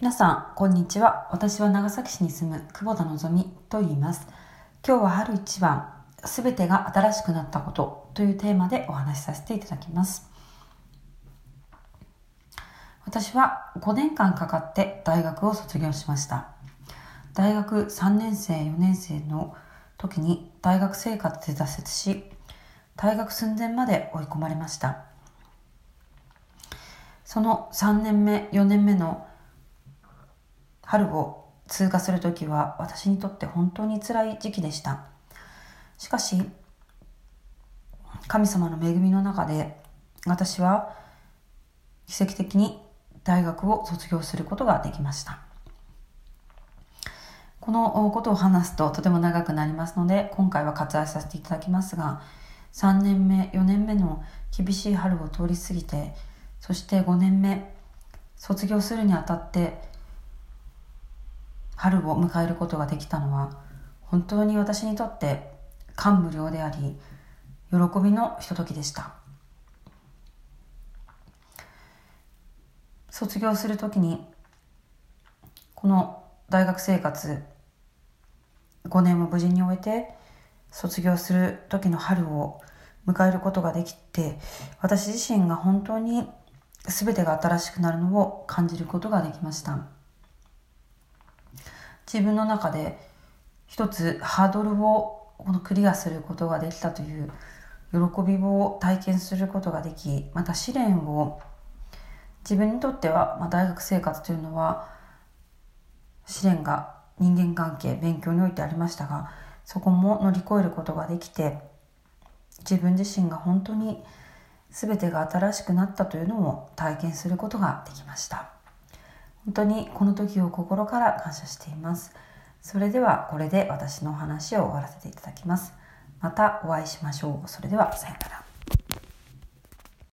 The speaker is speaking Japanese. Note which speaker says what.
Speaker 1: 皆さん、こんにちは。私は長崎市に住む久保田のぞみと言います。今日は春一番、すべてが新しくなったことというテーマでお話しさせていただきます。私は5年間かかって大学を卒業しました。大学3年生、4年生の時に大学生活で挫折し、退学寸前まで追い込まれました。その3年目、4年目の春を通過する時は私にとって本当に辛い時期でした。しかし、神様の恵みの中で私は奇跡的に大学を卒業することができました。このことを話すととても長くなりますので今回は割愛させていただきますが3年目4年目の厳しい春を通り過ぎてそして5年目卒業するにあたって春を迎えることができたのは本当に私にとって感無量であり喜びのひとときでした。卒業するときにこの大学生活5年を無事に終えて卒業する時の春を迎えることができて私自身が本当に全てが新しくなるのを感じることができました。自分の中で一つハードルをこのクリアすることができたという喜びを体験することができまた試練を自分にとっては、まあ、大学生活というのは試練が人間関係勉強においてありましたがそこも乗り越えることができて自分自身が本当に全てが新しくなったというのを体験することができました。本当にこの時を心から感謝しています。それではこれで私の話を終わらせていただきます。またお会いしましょう。それではさようなら。